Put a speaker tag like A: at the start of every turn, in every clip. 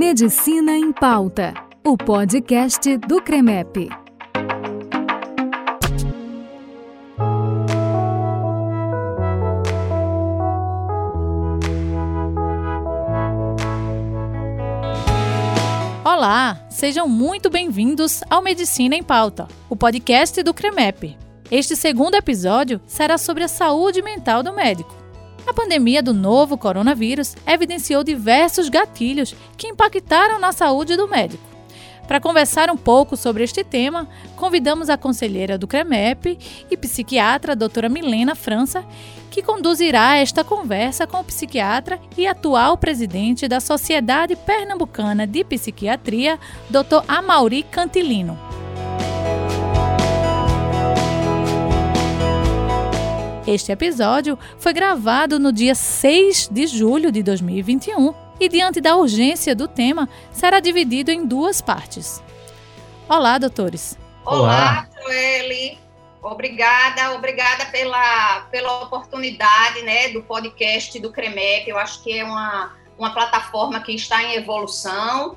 A: Medicina em Pauta, o podcast do CREMEP.
B: Olá, sejam muito bem-vindos ao Medicina em Pauta, o podcast do CREMEP. Este segundo episódio será sobre a saúde mental do médico. A pandemia do novo coronavírus evidenciou diversos gatilhos que impactaram na saúde do médico. Para conversar um pouco sobre este tema, convidamos a conselheira do CREMEP e psiquiatra, doutora Milena França, que conduzirá esta conversa com o psiquiatra e atual presidente da Sociedade Pernambucana de Psiquiatria, Dr. Amauri Cantilino. Este episódio foi gravado no dia 6 de julho de 2021 e, diante da urgência do tema, será dividido em duas partes. Olá, doutores.
C: Olá, Joeli. Obrigada, obrigada pela, pela oportunidade né, do podcast do CREMEP. Eu acho que é uma, uma plataforma que está em evolução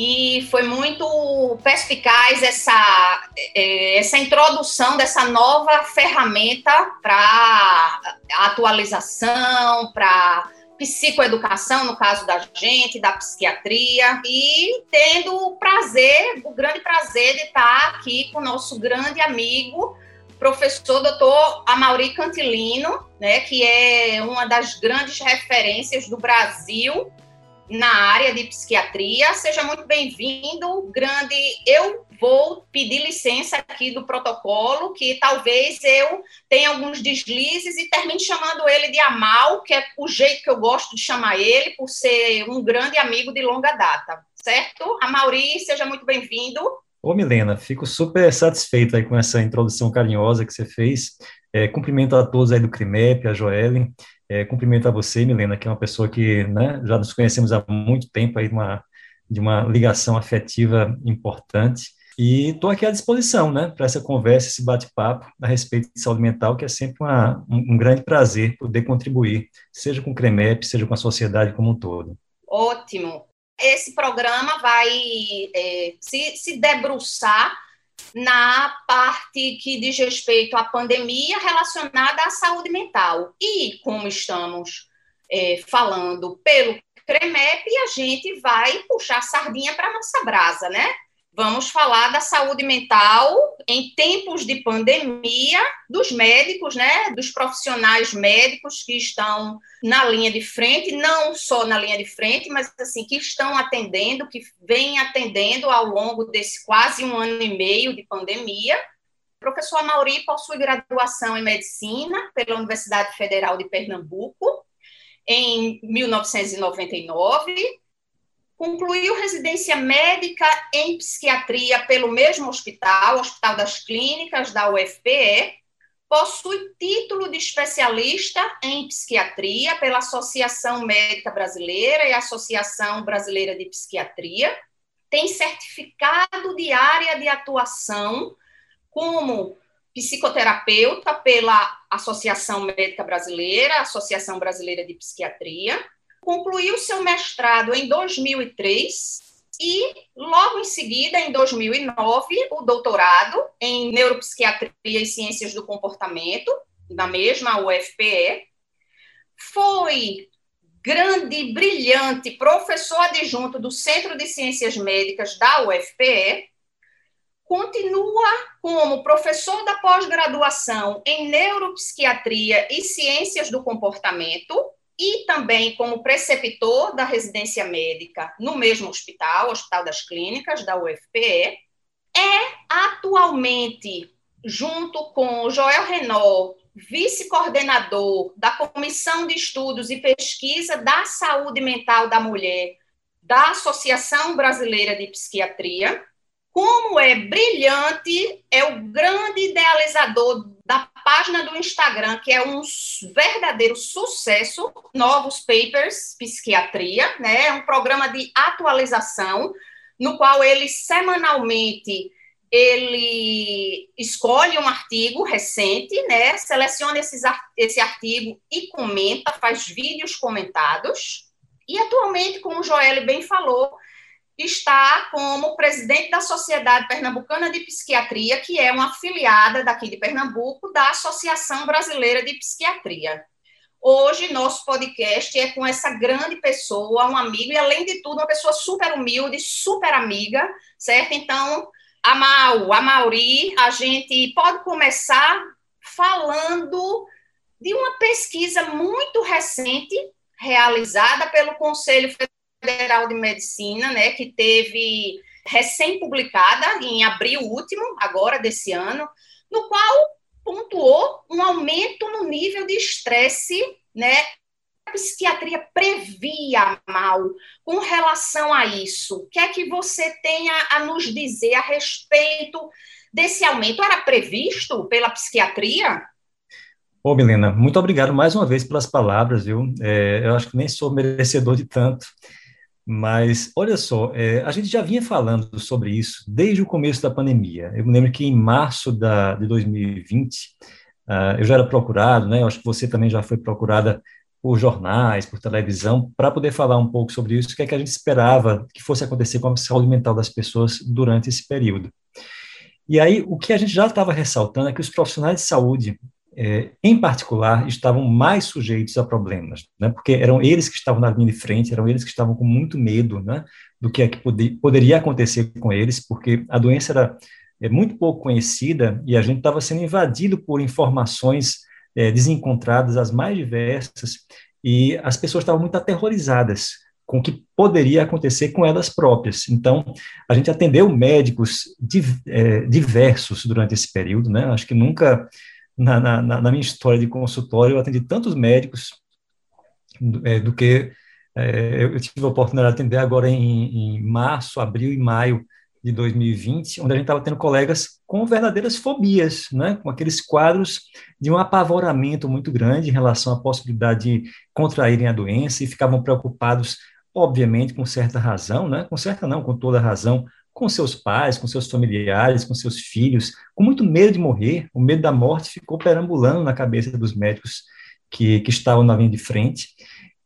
C: e foi muito perspicaz essa, é, essa introdução dessa nova ferramenta para atualização, para psicoeducação, no caso da gente, da psiquiatria, e tendo o prazer, o grande prazer de estar aqui com o nosso grande amigo, professor doutor Amauri Cantilino, né, que é uma das grandes referências do Brasil na área de psiquiatria. Seja muito bem-vindo, grande. Eu vou pedir licença aqui do protocolo, que talvez eu tenha alguns deslizes e termine chamando ele de Amal, que é o jeito que eu gosto de chamar ele, por ser um grande amigo de longa data, certo? Amauri, seja muito bem-vindo.
D: Ô, Milena, fico super satisfeito aí com essa introdução carinhosa que você fez. É, cumprimento a todos aí do CRIMEP, a Joelle. É, cumprimento a você, Milena, que é uma pessoa que né, já nos conhecemos há muito tempo, aí, uma, de uma ligação afetiva importante. E estou aqui à disposição né, para essa conversa, esse bate-papo a respeito de saúde mental, que é sempre uma, um, um, grande prazer poder contribuir, seja com o CREMEP, seja com a sociedade como um todo.
C: Ótimo. Esse programa vai é, se, se debruçar na parte que diz respeito à pandemia relacionada à saúde mental. E, como estamos é, falando pelo CREMEP, a gente vai puxar sardinha para nossa brasa, né? Vamos falar da saúde mental em tempos de pandemia, dos médicos, né, dos profissionais médicos que estão na linha de frente, não só na linha de frente, mas assim que estão atendendo, que vêm atendendo ao longo desse quase um ano e meio de pandemia. O professor Mauri possui graduação em medicina pela Universidade Federal de Pernambuco em 1999 Concluiu residência médica em psiquiatria pelo mesmo hospital, Hospital das Clínicas da UFPE. Possui título de especialista em psiquiatria pela Associação Médica Brasileira e Associação Brasileira de Psiquiatria. Tem certificado de área de atuação como psicoterapeuta pela Associação Médica Brasileira, Associação Brasileira de Psiquiatria concluiu seu mestrado em 2003 e, logo em seguida, em 2009, o doutorado em Neuropsiquiatria e Ciências do Comportamento, na mesma UFPE. Foi grande, brilhante professor adjunto do Centro de Ciências Médicas da UFPE, continua como professor da pós-graduação em Neuropsiquiatria e Ciências do Comportamento e também como preceptor da residência médica no mesmo hospital, Hospital das Clínicas, da UFPE, é atualmente, junto com Joel Renault, vice-coordenador da Comissão de Estudos e Pesquisa da Saúde Mental da Mulher da Associação Brasileira de Psiquiatria, como é brilhante, é o grande idealizador página do Instagram, que é um verdadeiro sucesso, Novos Papers Psiquiatria, né? É um programa de atualização, no qual ele semanalmente ele escolhe um artigo recente, né? Seleciona esses, esse artigo e comenta, faz vídeos comentados. E atualmente, como o Joel bem falou, está como presidente da Sociedade Pernambucana de Psiquiatria, que é uma afiliada daqui de Pernambuco da Associação Brasileira de Psiquiatria. Hoje, nosso podcast é com essa grande pessoa, um amigo, e além de tudo, uma pessoa super humilde, super amiga, certo? Então, a Mau, a Mauri, a gente pode começar falando de uma pesquisa muito recente realizada pelo Conselho Federal de Medicina, né, que teve recém-publicada em abril último, agora desse ano, no qual pontuou um aumento no nível de estresse, né? A psiquiatria previa mal com relação a isso. O que é que você tem a, a nos dizer a respeito desse aumento? Era previsto pela psiquiatria?
D: Ô, Milena, muito obrigado mais uma vez pelas palavras, viu? É, eu acho que nem sou merecedor de tanto. Mas, olha só, é, a gente já vinha falando sobre isso desde o começo da pandemia. Eu me lembro que em março da, de 2020, uh, ah, eu já era procurado, né? Eu acho que você também já foi procurada por jornais, por televisão, para poder falar um pouco sobre isso, o que é que a gente esperava que fosse acontecer com a saúde mental das pessoas durante esse período. E aí, o que a gente já estava ressaltando é que os profissionais de saúde, é, em particular, estavam mais sujeitos a problemas, né? porque eram eles que estavam na linha de frente, eram eles que estavam com muito medo né? do que, é que poder, poderia acontecer com eles, porque a doença era é, muito pouco conhecida e a gente estava sendo invadido por informações é, desencontradas, as mais diversas, e as pessoas estavam muito aterrorizadas com o que poderia acontecer com elas próprias. Então, a gente atendeu médicos é, diversos durante esse período, né? Acho que nunca na, na, na, minha história de consultório, eu atendi tantos médicos é, do que é, eu tive a oportunidade de atender agora em, em, março, abril e maio de 2020, onde a gente estava tendo colegas com verdadeiras fobias, né, com aqueles quadros de um apavoramento muito grande em relação à possibilidade de contraírem a doença e ficavam preocupados, obviamente, com certa razão, né, com certa não, com toda razão, com seus pais, com seus familiares, com seus filhos, com muito medo de morrer. O medo da morte ficou perambulando na cabeça dos médicos que, que estavam na linha de frente.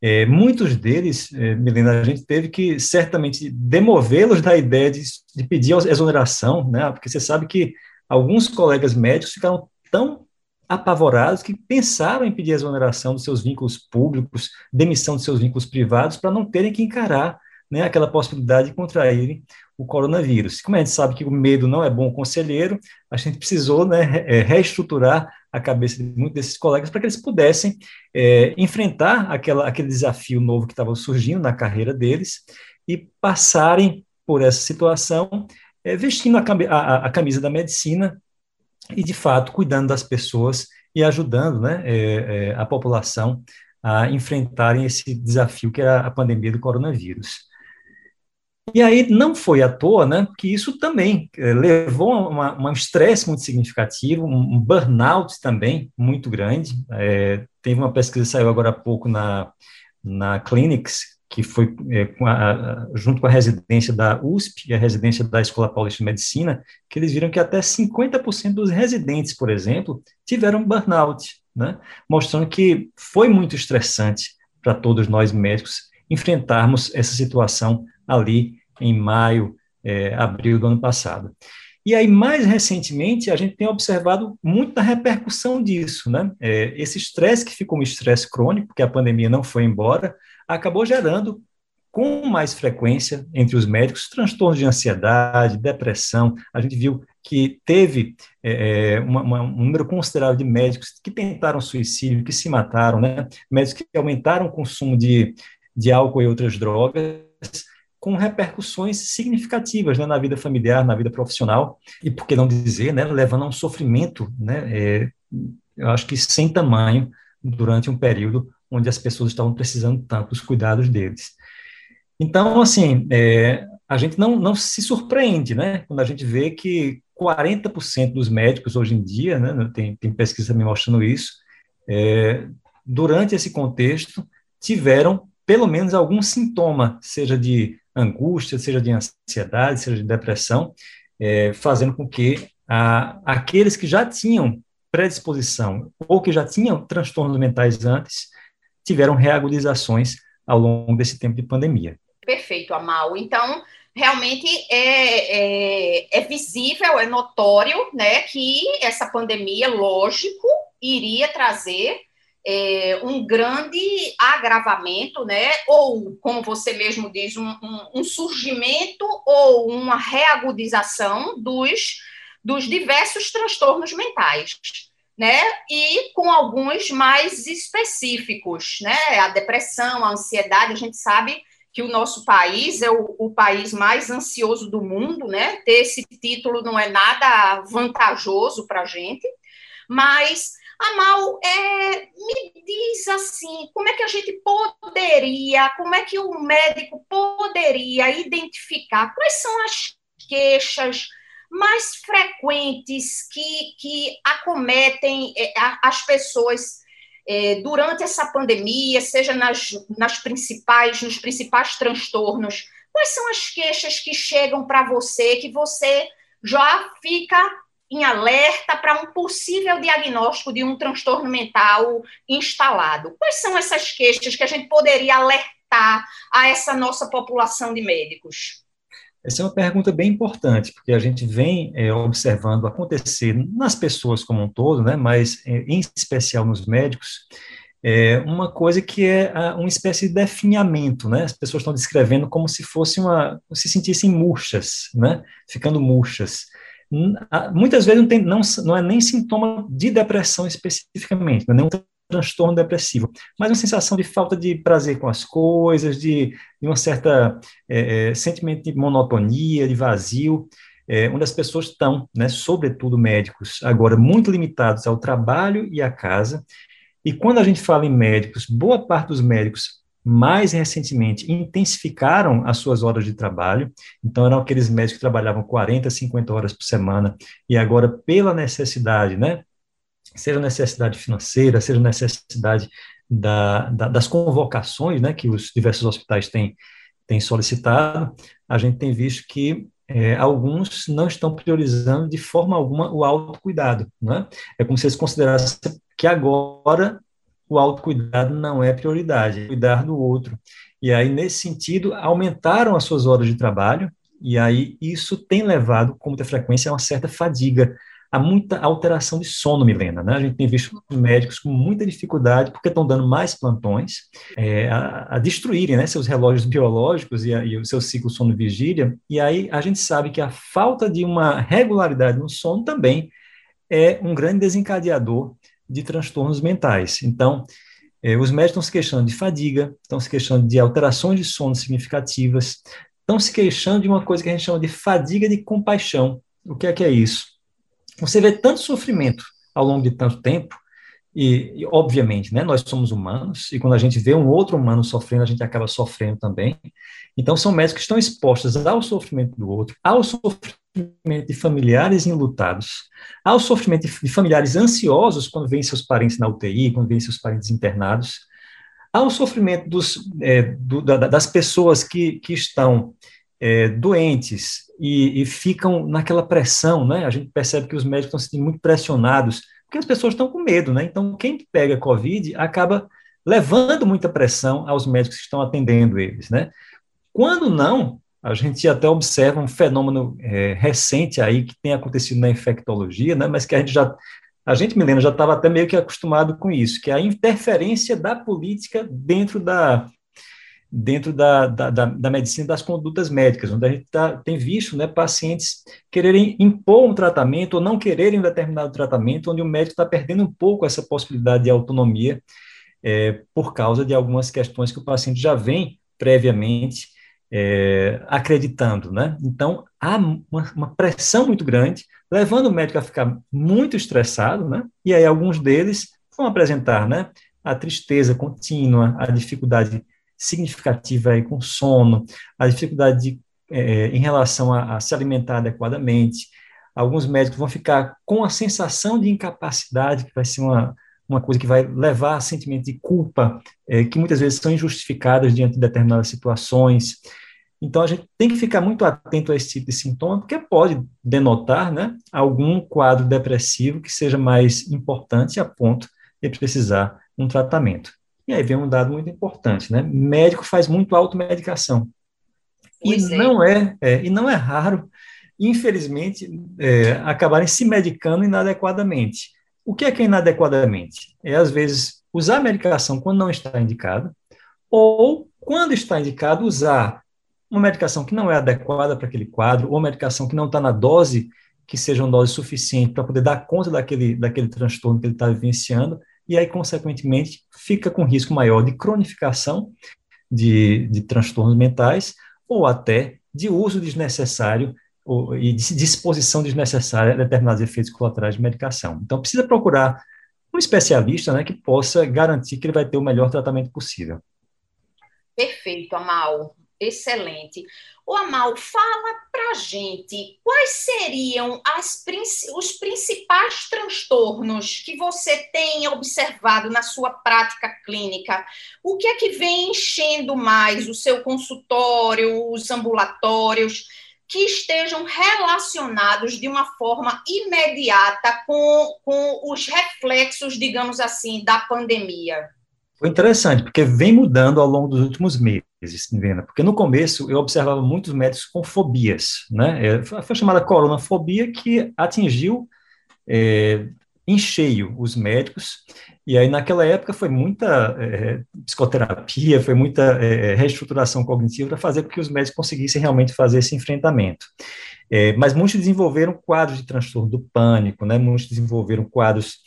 D: É, muitos deles, é, Milena, a gente teve que certamente demovê-los da ideia de, de pedir exoneração, né? porque você sabe que alguns colegas médicos ficaram tão apavorados que pensaram em pedir exoneração dos seus vínculos públicos, demissão dos seus vínculos privados, para não terem que encarar né, aquela possibilidade de contraírem o coronavírus. Como a gente sabe que o medo não é bom conselheiro, a gente precisou né, é, reestruturar a cabeça de muitos desses colegas para que eles pudessem é, enfrentar aquela, aquele desafio novo que estava surgindo na carreira deles e passarem por essa situação é, vestindo a, a, a, camisa da medicina e, de fato, cuidando das pessoas e ajudando né, é, é a população a enfrentarem esse desafio que é a pandemia do coronavírus. E aí não foi à toa, né, que isso também é, levou a um estresse muito significativo, um, burnout também muito grande. É, teve uma pesquisa que saiu agora há pouco na, na Clinics, que foi é, com a, junto com a residência da USP e a residência da Escola Paulista de Medicina, que eles viram que até 50% dos residentes, por exemplo, tiveram burnout, né, mostrando que foi muito estressante para todos nós médicos enfrentarmos essa situação ali em maio, é, abril do ano passado. E aí, mais recentemente, a gente tem observado muita repercussão disso, né? É, esse estresse que ficou um estresse crônico, porque a pandemia não foi embora, acabou gerando com mais frequência entre os médicos transtornos de ansiedade, depressão. A gente viu que teve é, é uma, uma, um número considerável de médicos que tentaram suicídio, que se mataram, né? Médicos que aumentaram o consumo de, de álcool e outras drogas com repercussões significativas né, na vida familiar, na vida profissional, e por que não dizer, né, levando a um sofrimento, né, é, eu acho que sem tamanho, durante um período onde as pessoas estavam precisando tanto dos cuidados deles. Então, assim, é, a gente não, não se surpreende, né, quando a gente vê que 40% dos médicos hoje em dia, né, tem, tem pesquisa me mostrando isso, é, durante esse contexto, tiveram pelo menos algum sintoma, seja de angústia, seja de ansiedade, seja de depressão, é, fazendo com que a, aqueles que já tinham predisposição ou que já tinham transtornos mentais antes, tiveram reagudizações ao longo desse tempo de pandemia.
C: Perfeito, Amal. Então, realmente é, é, é, visível, é notório, né, que essa pandemia, lógico, iria trazer é, um grande agravamento, né, ou, como você mesmo diz, um, um, um surgimento ou uma reagudização dos, dos diversos transtornos mentais. Né, e com alguns mais específicos, né, a depressão, a ansiedade, a gente sabe que o nosso país é o, o, país mais ansioso do mundo, né? Ter esse título não é nada vantajoso para a gente, mas Amal, é, me diz assim, como é que a gente poderia, como é que o médico poderia identificar quais são as queixas mais frequentes que, que acometem é, as pessoas é, durante essa pandemia, seja nas, nas principais, nos principais transtornos, quais são as queixas que chegam para você, que você já fica em alerta para um possível diagnóstico de um transtorno mental instalado? Quais são essas queixas que a gente poderia alertar a essa nossa população de médicos?
D: Essa é uma pergunta bem importante, porque a gente vem é, observando acontecer nas pessoas como um todo, né, mas é, em especial nos médicos, é uma coisa que é uma espécie de definhamento, né? As pessoas estão descrevendo como se fosse uma, se sentissem murchas, né? Ficando murchas. Muitas vezes não, tem, não, não é nem sintoma de depressão especificamente, não é nem um transtorno depressivo, mas uma sensação de falta de prazer com as coisas, de, de uma certa é, é, sentimento de monotonia, de vazio, é, onde as pessoas estão, né, sobretudo médicos, agora muito limitados ao trabalho e à casa. E quando a gente fala em médicos, boa parte dos médicos mais recentemente intensificaram as suas horas de trabalho, então eram aqueles médicos que trabalhavam 40, 50 horas por semana, e agora, pela necessidade, né, seja necessidade financeira, seja necessidade da, da, das convocações né, que os diversos hospitais têm, têm solicitado, a gente tem visto que é, alguns não estão priorizando de forma alguma o autocuidado. Né? É como se eles considerassem que agora o autocuidado não é prioridade, é cuidar do outro. E aí, nesse sentido, aumentaram as suas horas de trabalho, e aí isso tem levado, com muita frequência, a uma certa fadiga há muita alteração de sono, Milena. Né? A gente tem visto médicos com muita dificuldade, porque estão dando mais plantões, é, a, a, destruírem né, seus relógios biológicos e, a, e o seu ciclo sono-vigília, e aí a gente sabe que a falta de uma regularidade no sono também é um grande desencadeador de transtornos mentais. Então, é, os médicos estão se queixando de fadiga, estão se queixando de alterações de sono significativas, estão se queixando de uma coisa que a gente chama de fadiga de compaixão. O que é que é isso? você vê tanto sofrimento ao longo de tanto tempo, e, e, obviamente, né, nós somos humanos, e quando a gente vê um outro humano sofrendo, a gente acaba sofrendo também. Então, são médicos que estão expostos ao sofrimento do outro, ao sofrimento de familiares enlutados, ao sofrimento de familiares ansiosos quando veem seus parentes na UTI, quando veem seus parentes internados, ao sofrimento dos, é, do, da, das pessoas que, que estão é, doentes e, e, ficam naquela pressão, né? A gente percebe que os médicos estão se sentindo muito pressionados, porque as pessoas estão com medo, né? Então, quem pega Covid acaba levando muita pressão aos médicos que estão atendendo eles, né? Quando não, a gente até observa um fenômeno é, recente aí que tem acontecido na infectologia, né? Mas que a gente já a gente, Milena, já estava até meio que acostumado com isso, que é a interferência da política dentro da, dentro da, da, da, da, medicina das condutas médicas, onde a gente tá, tem visto né, pacientes quererem impor um tratamento ou não quererem um determinado tratamento, onde o médico está perdendo um pouco essa possibilidade de autonomia é, por causa de algumas questões que o paciente já vem previamente é, acreditando. Né? Então, há uma, uma, pressão muito grande, levando o médico a ficar muito estressado, né? e aí alguns deles vão apresentar né, a tristeza contínua, a dificuldade significativa aí com sono, a dificuldade de, é, em relação a, a, se alimentar adequadamente. Alguns médicos vão ficar com a sensação de incapacidade, que vai ser uma, uma coisa que vai levar a sentimento de culpa, é, que muitas vezes são injustificadas diante de determinadas situações. Então, a gente tem que ficar muito atento a esse tipo de sintoma, porque pode denotar né, algum quadro depressivo que seja mais importante a ponto de precisar um tratamento. E aí vem um dado muito importante, né? Médico faz muito automedicação. Pois e, é. Não é, é, e não é raro, infelizmente, é, acabarem se medicando inadequadamente. O que é que é inadequadamente? É, às vezes, usar a medicação quando não está indicada, ou, quando está indicado, usar uma medicação que não é adequada para aquele quadro, ou medicação que não está na dose que seja uma dose suficiente para poder dar conta daquele, daquele transtorno que ele está vivenciando, e aí, consequentemente, fica com risco maior de cronificação de, de transtornos mentais, ou até de uso desnecessário ou, e de disposição desnecessária a determinados efeitos colaterais de medicação. Então, precisa procurar um especialista né, que possa garantir que ele vai ter o melhor tratamento possível.
C: Perfeito, Amal. Excelente. O Amal, fala para gente quais seriam as, os principais transtornos que você tem observado na sua prática clínica. O que é que vem enchendo mais o seu consultório, os ambulatórios, que estejam relacionados de uma forma imediata com, com os reflexos, digamos assim, da pandemia?
D: Foi interessante, porque vem mudando ao longo dos últimos meses, Vena, porque no começo eu observava muitos médicos com fobias, né? É, foi chamada coronafobia que atingiu é, em cheio os médicos, e aí naquela época foi muita é, psicoterapia, foi muita é, reestruturação cognitiva para fazer com que os médicos conseguissem realmente fazer esse enfrentamento. É, mas muitos desenvolveram quadros de transtorno do pânico, né? Muitos desenvolveram quadros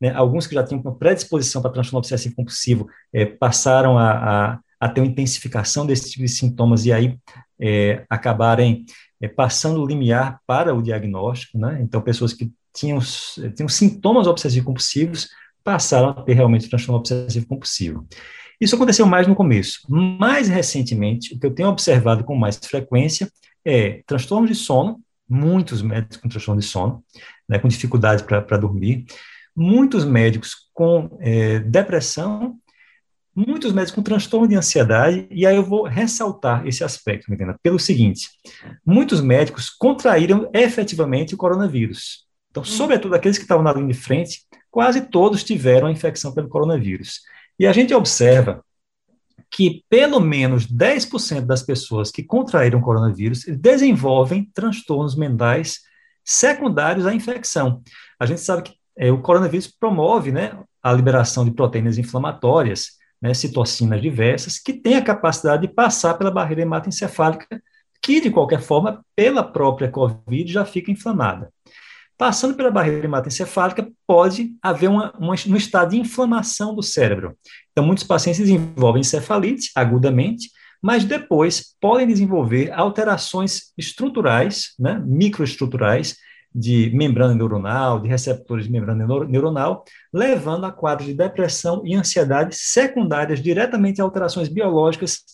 D: né, alguns que já tinham uma predisposição para transtorno obsessivo compulsivo é, passaram a, a, a, ter uma intensificação desse tipo de sintomas e aí é, acabarem é, passando o limiar para o diagnóstico, né? Então, pessoas que tinham, tinham sintomas obsessivos compulsivos passaram a ter realmente transtorno obsessivo compulsivo. Isso aconteceu mais no começo. Mais recentemente, o que eu tenho observado com mais frequência é transtorno de sono, muitos médicos com transtorno de sono, né, com dificuldade para dormir, muitos médicos com é, depressão, muitos médicos com transtorno de ansiedade, e aí eu vou ressaltar esse aspecto, entenda, pelo seguinte: muitos médicos contraíram efetivamente o coronavírus. Então, hum. sobretudo aqueles que estavam na linha de frente, quase todos tiveram a infecção pelo coronavírus. E a gente observa que pelo menos 10% das pessoas que contraíram o coronavírus desenvolvem transtornos mentais secundários à infecção. A gente sabe que é, o coronavírus promove né, a liberação de proteínas inflamatórias, né, citocinas diversas, que têm a capacidade de passar pela barreira hematoencefálica, que, de qualquer forma, pela própria COVID, já fica inflamada. Passando pela barreira hematoencefálica, pode haver uma, uma, um estado de inflamação do cérebro. Então, muitos pacientes desenvolvem encefalite agudamente, mas depois podem desenvolver alterações estruturais, né, microestruturais, de membrana neuronal, de receptores de membrana neuronal, levando a quadros de depressão e ansiedade secundárias diretamente a alterações biológicas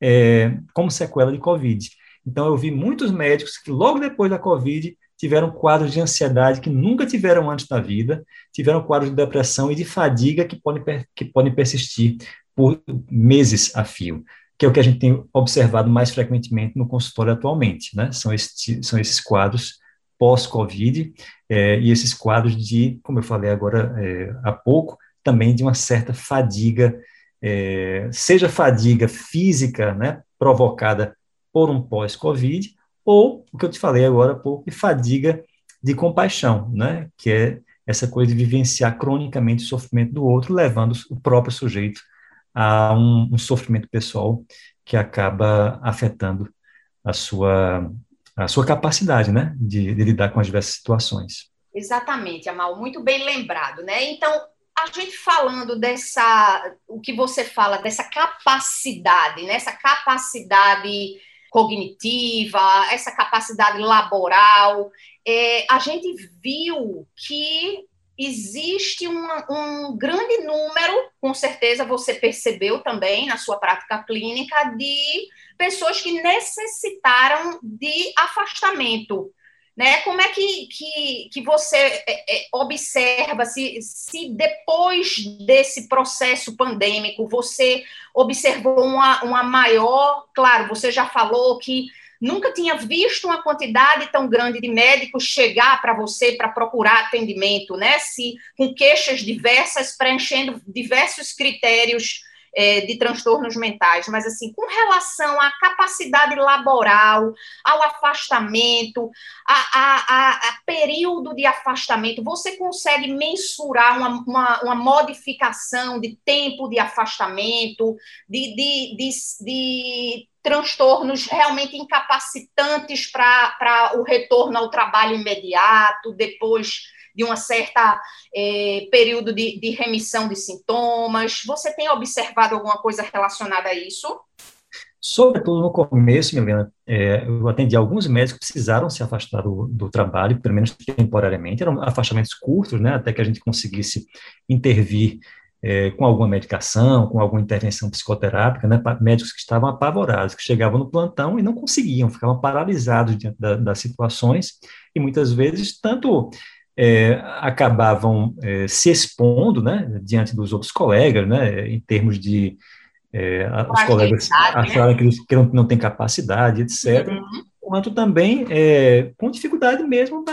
D: é, como sequela de COVID. Então, eu vi muitos médicos que, logo depois da COVID, tiveram quadros de ansiedade que nunca tiveram antes na vida, tiveram quadros de depressão e de fadiga que podem, que podem persistir por meses a fio, que é o que a gente tem observado mais frequentemente no consultório atualmente, né? São, esse, são esses quadros pós-Covid, é, e esses quadros de, como eu falei agora é, há pouco, também de uma certa fadiga, é, seja fadiga física, né, provocada por um pós-Covid, ou o que eu te falei agora há pouco, fadiga de compaixão, né, que é essa coisa de vivenciar cronicamente o sofrimento do outro, levando o próprio sujeito a um, um sofrimento pessoal que acaba afetando a sua a sua capacidade, né, de, de lidar com as diversas situações.
C: Exatamente, Amal, muito bem lembrado, né? Então, a gente falando dessa, o que você fala, dessa capacidade, né? essa capacidade cognitiva, essa capacidade laboral, é, a gente viu que existe um, grande número, com certeza você percebeu também na sua prática clínica, de pessoas que necessitaram de afastamento. Né? Como é que, que, que você é, é, observa se, se depois desse processo pandêmico você observou uma, uma maior. Claro, você já falou que nunca tinha visto uma quantidade tão grande de médicos chegar para você para procurar atendimento, né? Se com queixas diversas, preenchendo diversos critérios é, de transtornos mentais, mas assim, com relação à capacidade laboral, ao afastamento, a, a, a, a período de afastamento, você consegue mensurar uma, uma, uma, modificação de tempo de afastamento, de, de, de, de transtornos realmente incapacitantes para o retorno ao trabalho imediato, depois de um certo é, período de, de remissão de sintomas? Você tem observado alguma coisa relacionada a isso?
D: Sobretudo no começo, Milena, é, eu atendi alguns médicos que precisaram se afastar do, do, trabalho, pelo menos temporariamente, eram afastamentos curtos, né, até que a gente conseguisse intervir é, com alguma medicação, com alguma intervenção psicoterápica, né, médicos que estavam apavorados, que chegavam no plantão e não conseguiam, ficavam paralisados diante da, das situações, e muitas vezes, tanto é, acabavam é, se expondo, né, diante dos outros colegas, né, em termos de é, os colegas né? acharem que, que não, não têm capacidade, etc., uhum. quanto também é, com dificuldade mesmo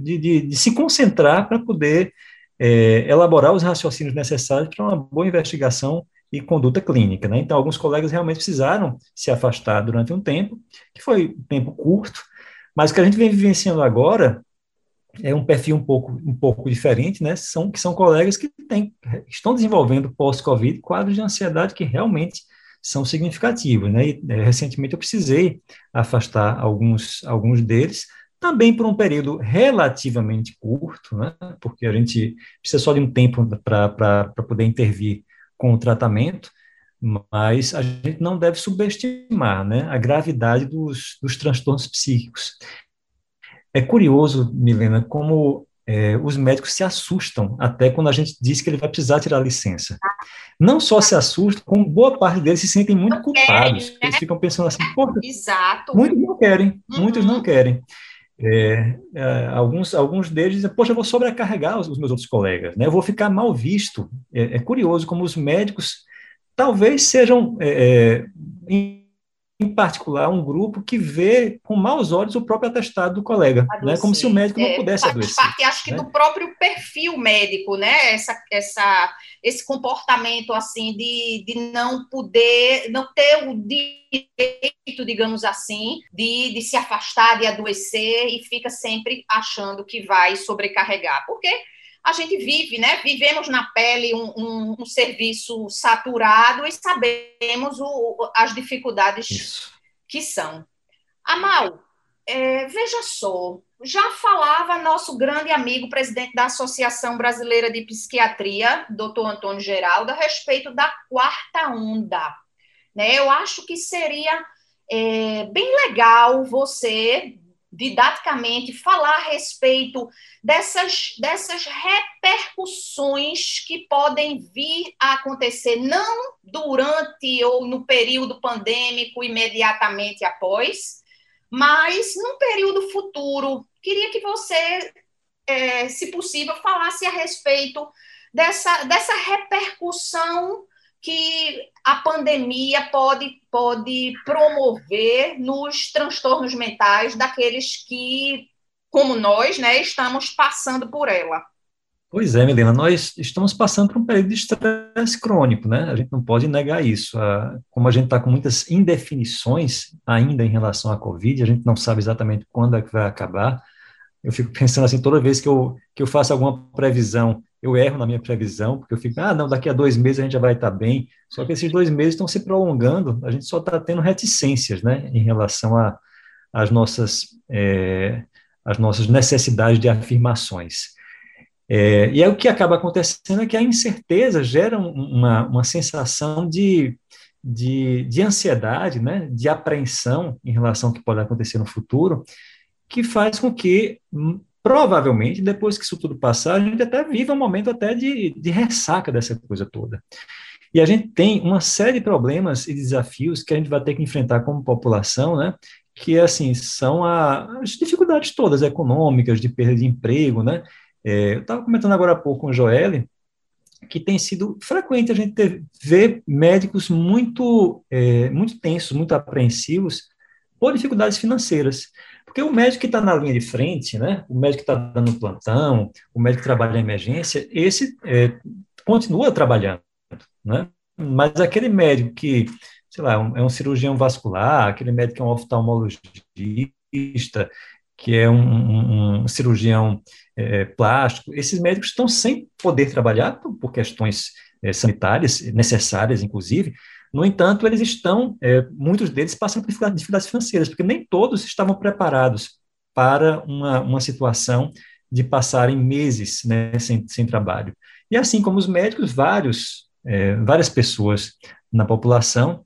D: de, de, de se concentrar para poder é, elaborar os raciocínios necessários para uma boa investigação e conduta clínica. Né? Então, alguns colegas realmente precisaram se afastar durante um tempo, que foi um tempo curto, mas o que a gente vem vivenciando agora é um perfil um pouco, um pouco diferente, né? São, que são colegas que têm, estão desenvolvendo pós-Covid quadros de ansiedade que realmente são significativos, né? E, é, recentemente eu precisei afastar alguns, alguns deles, também por um período relativamente curto, né? Porque a gente precisa só de um tempo para poder intervir com o tratamento, mas a gente não deve subestimar né, a gravidade dos, dos transtornos psíquicos. É curioso, Milena, como é, os médicos se assustam até quando a gente diz que ele vai precisar tirar a licença. Não só se assustam, como boa parte deles se sentem muito não culpados. Querem, né? Eles ficam pensando assim,
C: Exato.
D: muitos não querem, uhum. muitos não querem. É, é, alguns, alguns deles dizem, poxa, eu vou sobrecarregar os, os meus outros colegas, né? eu vou ficar mal visto. É, é curioso como os médicos talvez sejam é, é, em particular, um grupo que vê com maus olhos o próprio atestado do colega, né? como se o médico não é, pudesse é, adoecer.
C: Parte, acho que né? do próprio perfil médico, né? Essa, essa, esse comportamento assim de, de não poder, não ter o direito, digamos assim, de, de se afastar, de adoecer e fica sempre achando que vai sobrecarregar. Porque a gente vive, né? Vivemos na pele um, um, um serviço saturado e sabemos o, as dificuldades Isso. que são. Amal, é, veja só, já falava nosso grande amigo, presidente da Associação Brasileira de Psiquiatria, doutor Antônio Geraldo, a respeito da quarta onda. Né? Eu acho que seria é, bem legal você, didaticamente, falar a respeito dessas, dessas repercussões que podem vir a acontecer, não durante ou no período pandêmico, imediatamente após, mas num período futuro. Queria que você, é, se possível, falasse a respeito dessa, dessa repercussão que a pandemia pode, pode promover nos transtornos mentais daqueles que como nós, né, estamos passando por ela.
D: Pois é, Melina, nós estamos passando por um período de estresse crônico, né? A gente não pode negar isso. Como a gente está com muitas indefinições ainda em relação à Covid, a gente não sabe exatamente quando é que vai acabar. Eu fico pensando assim, toda vez que eu, que eu faço alguma previsão, eu erro na minha previsão, porque eu fico, ah, não, daqui a dois meses a gente já vai estar bem. Só que esses dois meses estão se prolongando, a gente só está tendo reticências, né, em relação às nossas é, as nossas necessidades de afirmações. É, e aí o que acaba acontecendo é que a incerteza gera uma, uma sensação de, de, de ansiedade, né, de apreensão em relação ao que pode acontecer no futuro, que faz com que, provavelmente, depois que isso tudo passar, a gente até viva um momento até de, de ressaca dessa coisa toda. E a gente tem uma série de problemas e desafios que a gente vai ter que enfrentar como população, né, que assim são a, as dificuldades todas econômicas, de perda de emprego, né? É, eu estava comentando agora há pouco com o Joel, que tem sido frequente a gente ter, ver médicos muito, é, muito tensos, muito apreensivos por dificuldades financeiras. Porque o médico que está na linha de frente, né, o médico que está dando plantão, o médico que trabalha em emergência, esse é, continua trabalhando, né? Mas aquele médico que, sei lá, é um cirurgião vascular, aquele médico que é um oftalmologista, que é um, um, um cirurgião é, plástico, esses médicos estão sem poder trabalhar por, por questões é, sanitárias, necessárias, inclusive. No entanto, eles estão, é, muitos deles passam por dificuldades financeiras, porque nem todos estavam preparados para uma, uma situação de passarem meses né, sem, sem trabalho. E assim como os médicos, vários, é, várias pessoas na população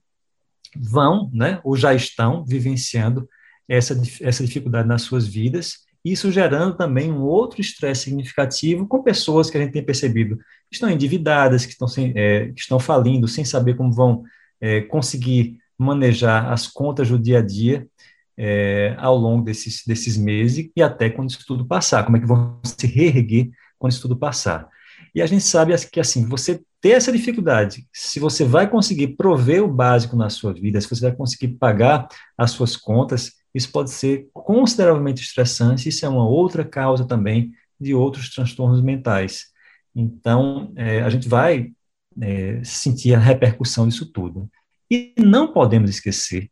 D: vão, né, ou já estão vivenciando essa, essa dificuldade nas suas vidas, isso gerando também um outro estresse significativo com pessoas que a gente tem percebido que estão endividadas, que estão, sem, é, que estão falindo, sem saber como vão é, conseguir manejar as contas do dia a dia é, ao longo desses, desses meses e até quando isso tudo passar, como é que vão se reerguer quando isso tudo passar. E a gente sabe que, assim, você ter essa dificuldade, se você vai conseguir prover o básico na sua vida, se você vai conseguir pagar as suas contas, isso pode ser consideravelmente estressante, isso é uma outra causa também de outros transtornos mentais. Então, é, a gente vai é, sentir a repercussão disso tudo. E não podemos esquecer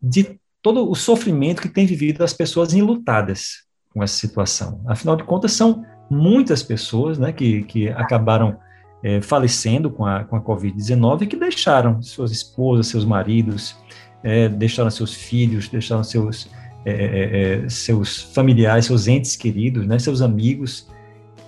D: de todo o sofrimento que tem vivido as pessoas enlutadas com essa situação. Afinal de contas, são muitas pessoas né, que, que acabaram é, falecendo com a, com a Covid-19 e que deixaram suas esposas, seus maridos, é, deixaram seus filhos, deixaram seus, é, é, é seus familiares, seus entes queridos, né, seus amigos.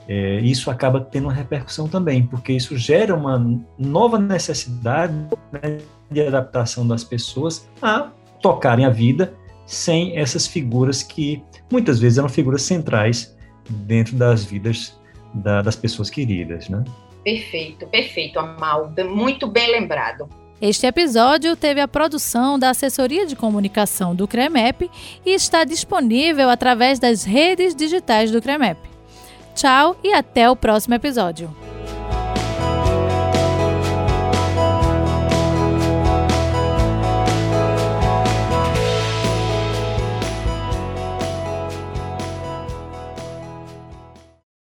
D: É, isso acaba tendo uma repercussão também, porque isso gera uma nova necessidade né, de adaptação das pessoas a tocarem a vida sem essas figuras que muitas vezes eram figuras centrais dentro das vidas da, das pessoas queridas, né?
C: Perfeito, perfeito, Amalda, muito bem lembrado.
B: Este episódio teve a produção da Assessoria de Comunicação do CREMEP e está disponível através das redes digitais do CREMEP. Tchau e até o próximo episódio.